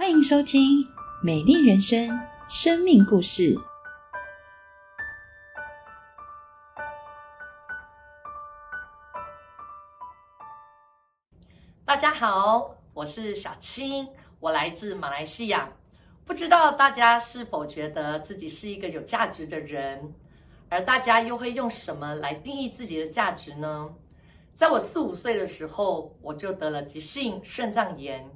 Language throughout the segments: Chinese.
欢迎收听《美丽人生》生命故事。大家好，我是小青，我来自马来西亚。不知道大家是否觉得自己是一个有价值的人？而大家又会用什么来定义自己的价值呢？在我四五岁的时候，我就得了急性肾脏炎，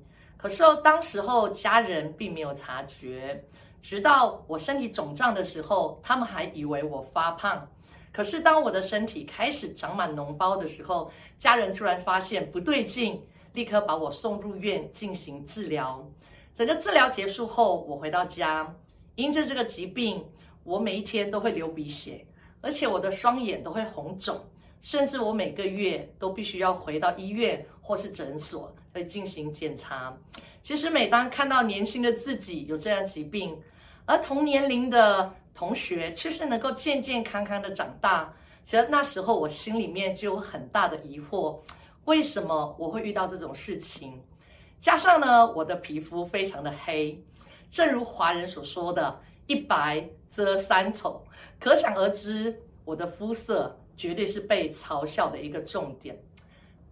可是当时候家人并没有察觉，直到我身体肿胀的时候，他们还以为我发胖。可是当我的身体开始长满脓包的时候，家人突然发现不对劲，立刻把我送入院进行治疗。整个治疗结束后，我回到家，因着这个疾病。我每一天都会流鼻血，而且我的双眼都会红肿，甚至我每个月都必须要回到医院或是诊所来进行检查。其实每当看到年轻的自己有这样疾病，而同年龄的同学却是能够健健康康的长大，其实那时候我心里面就有很大的疑惑：为什么我会遇到这种事情？加上呢，我的皮肤非常的黑，正如华人所说的。一白遮三丑，可想而知，我的肤色绝对是被嘲笑的一个重点。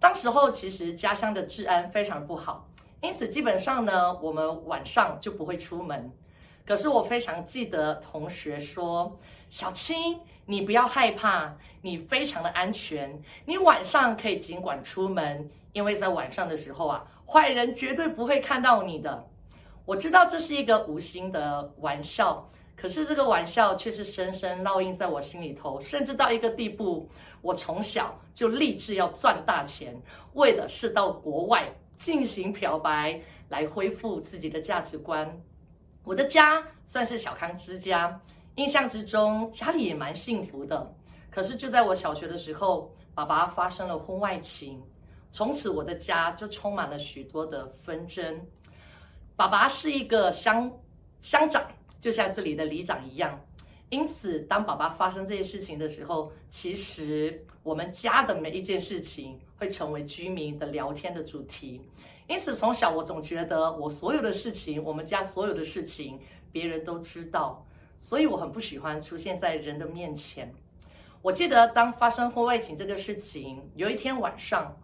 当时候其实家乡的治安非常不好，因此基本上呢，我们晚上就不会出门。可是我非常记得同学说：“小青，你不要害怕，你非常的安全，你晚上可以尽管出门，因为在晚上的时候啊，坏人绝对不会看到你的。”我知道这是一个无心的玩笑，可是这个玩笑却是深深烙印在我心里头，甚至到一个地步，我从小就立志要赚大钱，为的是到国外进行漂白，来恢复自己的价值观。我的家算是小康之家，印象之中家里也蛮幸福的。可是就在我小学的时候，爸爸发生了婚外情，从此我的家就充满了许多的纷争。爸爸是一个乡乡长，就像这里的里长一样。因此，当爸爸发生这些事情的时候，其实我们家的每一件事情会成为居民的聊天的主题。因此，从小我总觉得我所有的事情，我们家所有的事情，别人都知道，所以我很不喜欢出现在人的面前。我记得当发生婚外情这个事情，有一天晚上，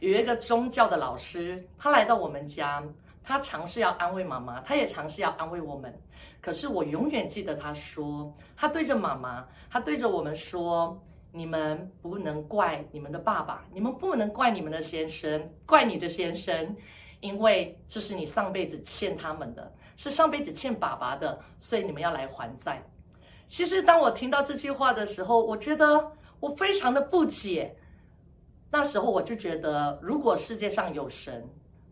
有一个宗教的老师，他来到我们家。他尝试要安慰妈妈，他也尝试要安慰我们。可是我永远记得他说，他对着妈妈，他对着我们说：“你们不能怪你们的爸爸，你们不能怪你们的先生，怪你的先生，因为这是你上辈子欠他们的，是上辈子欠爸爸的，所以你们要来还债。”其实当我听到这句话的时候，我觉得我非常的不解。那时候我就觉得，如果世界上有神。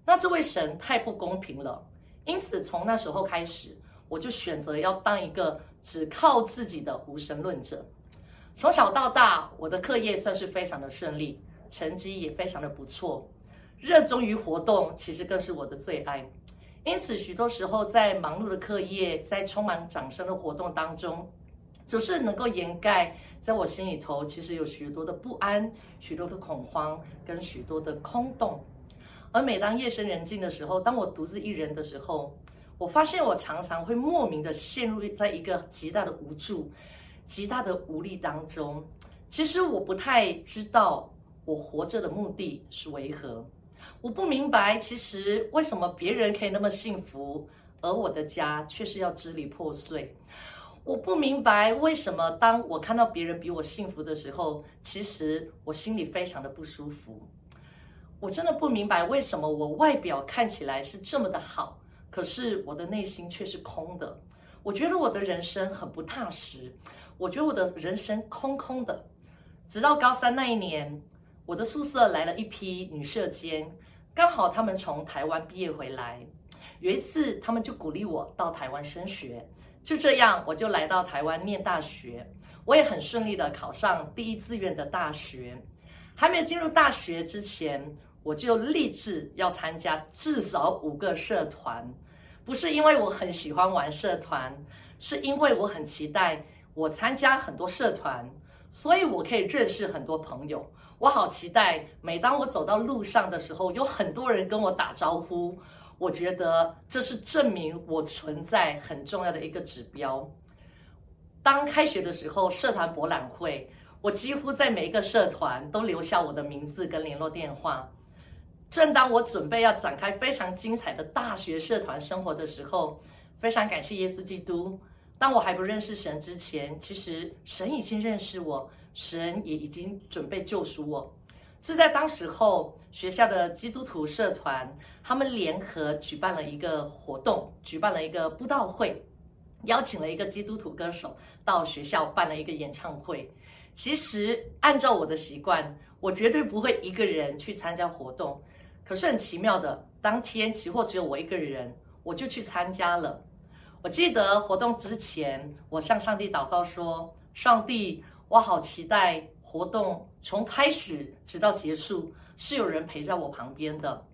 那这位神太不公平了，因此从那时候开始，我就选择要当一个只靠自己的无神论者。从小到大，我的课业算是非常的顺利，成绩也非常的不错。热衷于活动，其实更是我的最爱。因此，许多时候在忙碌的课业，在充满掌声的活动当中，总是能够掩盖在我心里头其实有许多的不安、许多的恐慌跟许多的空洞。而每当夜深人静的时候，当我独自一人的时候，我发现我常常会莫名的陷入在一个极大的无助、极大的无力当中。其实我不太知道我活着的目的是为何，我不明白其实为什么别人可以那么幸福，而我的家却是要支离破碎。我不明白为什么当我看到别人比我幸福的时候，其实我心里非常的不舒服。我真的不明白为什么我外表看起来是这么的好，可是我的内心却是空的。我觉得我的人生很不踏实，我觉得我的人生空空的。直到高三那一年，我的宿舍来了一批女社监，刚好他们从台湾毕业回来。有一次，他们就鼓励我到台湾升学，就这样我就来到台湾念大学。我也很顺利的考上第一志愿的大学。还没有进入大学之前，我就立志要参加至少五个社团，不是因为我很喜欢玩社团，是因为我很期待我参加很多社团，所以我可以认识很多朋友。我好期待，每当我走到路上的时候，有很多人跟我打招呼。我觉得这是证明我存在很重要的一个指标。当开学的时候，社团博览会，我几乎在每一个社团都留下我的名字跟联络电话。正当我准备要展开非常精彩的大学社团生活的时候，非常感谢耶稣基督。当我还不认识神之前，其实神已经认识我，神也已经准备救赎我。是在当时候学校的基督徒社团，他们联合举办了一个活动，举办了一个布道会，邀请了一个基督徒歌手到学校办了一个演唱会。其实按照我的习惯，我绝对不会一个人去参加活动。可是很奇妙的，当天期货只有我一个人，我就去参加了。我记得活动之前，我向上帝祷告说：“上帝，我好期待活动从开始直到结束是有人陪在我旁边的。”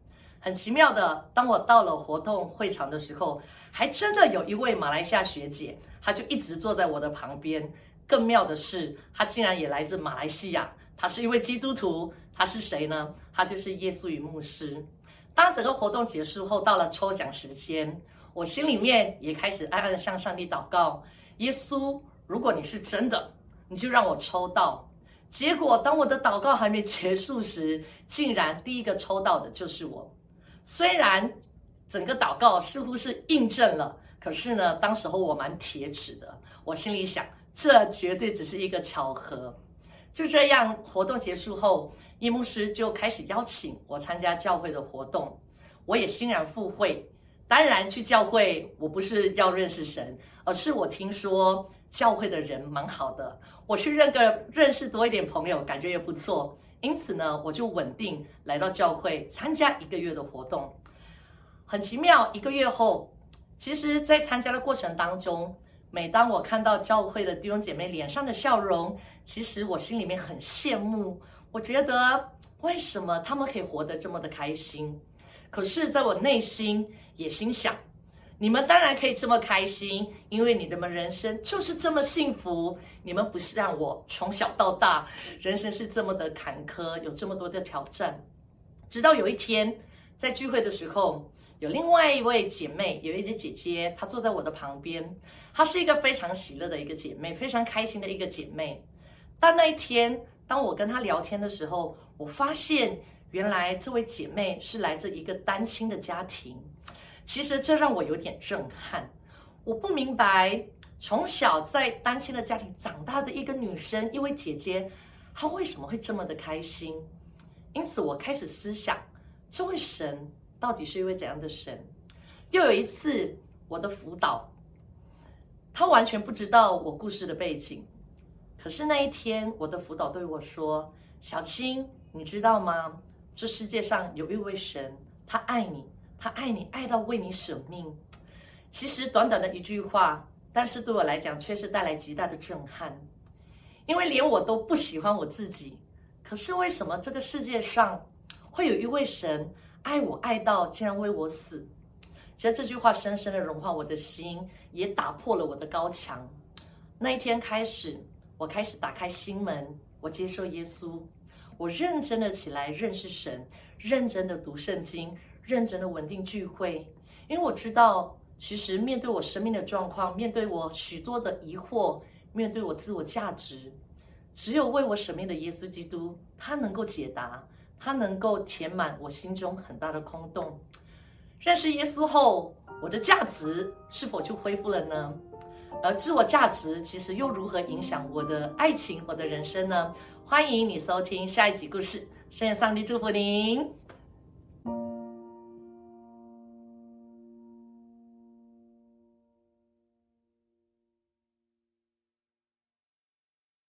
很奇妙的，当我到了活动会场的时候，还真的有一位马来西亚学姐，她就一直坐在我的旁边。更妙的是，她竟然也来自马来西亚，他是一位基督徒。他是谁呢？他就是耶稣与牧师。当整个活动结束后，到了抽奖时间，我心里面也开始暗暗向上帝祷告：耶稣，如果你是真的，你就让我抽到。结果，当我的祷告还没结束时，竟然第一个抽到的就是我。虽然整个祷告似乎是印证了，可是呢，当时候我蛮铁齿的，我心里想，这绝对只是一个巧合。就这样，活动结束后。叶牧师就开始邀请我参加教会的活动，我也欣然赴会。当然，去教会我不是要认识神，而是我听说教会的人蛮好的，我去认个认识多一点朋友，感觉也不错。因此呢，我就稳定来到教会参加一个月的活动。很奇妙，一个月后，其实，在参加的过程当中，每当我看到教会的弟兄姐妹脸上的笑容，其实我心里面很羡慕。我觉得为什么他们可以活得这么的开心？可是，在我内心也心想，你们当然可以这么开心，因为你们人生就是这么幸福。你们不是让我从小到大，人生是这么的坎坷，有这么多的挑战。直到有一天，在聚会的时候，有另外一位姐妹，有一位姐姐，她坐在我的旁边，她是一个非常喜乐的一个姐妹，非常开心的一个姐妹。但那一天，当我跟她聊天的时候，我发现原来这位姐妹是来自一个单亲的家庭。其实这让我有点震撼。我不明白，从小在单亲的家庭长大的一个女生，一位姐姐，她为什么会这么的开心？因此，我开始思想，这位神到底是一位怎样的神？又有一次，我的辅导，他完全不知道我故事的背景。可是那一天，我的辅导对我说：“小青，你知道吗？这世界上有一位神，他爱你，他爱你，爱到为你舍命。”其实短短的一句话，但是对我来讲却是带来极大的震撼，因为连我都不喜欢我自己。可是为什么这个世界上会有一位神爱我，爱到竟然为我死？其实这句话深深的融化我的心，也打破了我的高墙。那一天开始。我开始打开心门，我接受耶稣，我认真的起来认识神，认真的读圣经，认真的稳定聚会，因为我知道，其实面对我生命的状况，面对我许多的疑惑，面对我自我价值，只有为我舍命的耶稣基督，他能够解答，它能够填满我心中很大的空洞。认识耶稣后，我的价值是否就恢复了呢？而自我价值其实又如何影响我的爱情、我的人生呢？欢迎你收听下一集故事，愿上帝祝福您。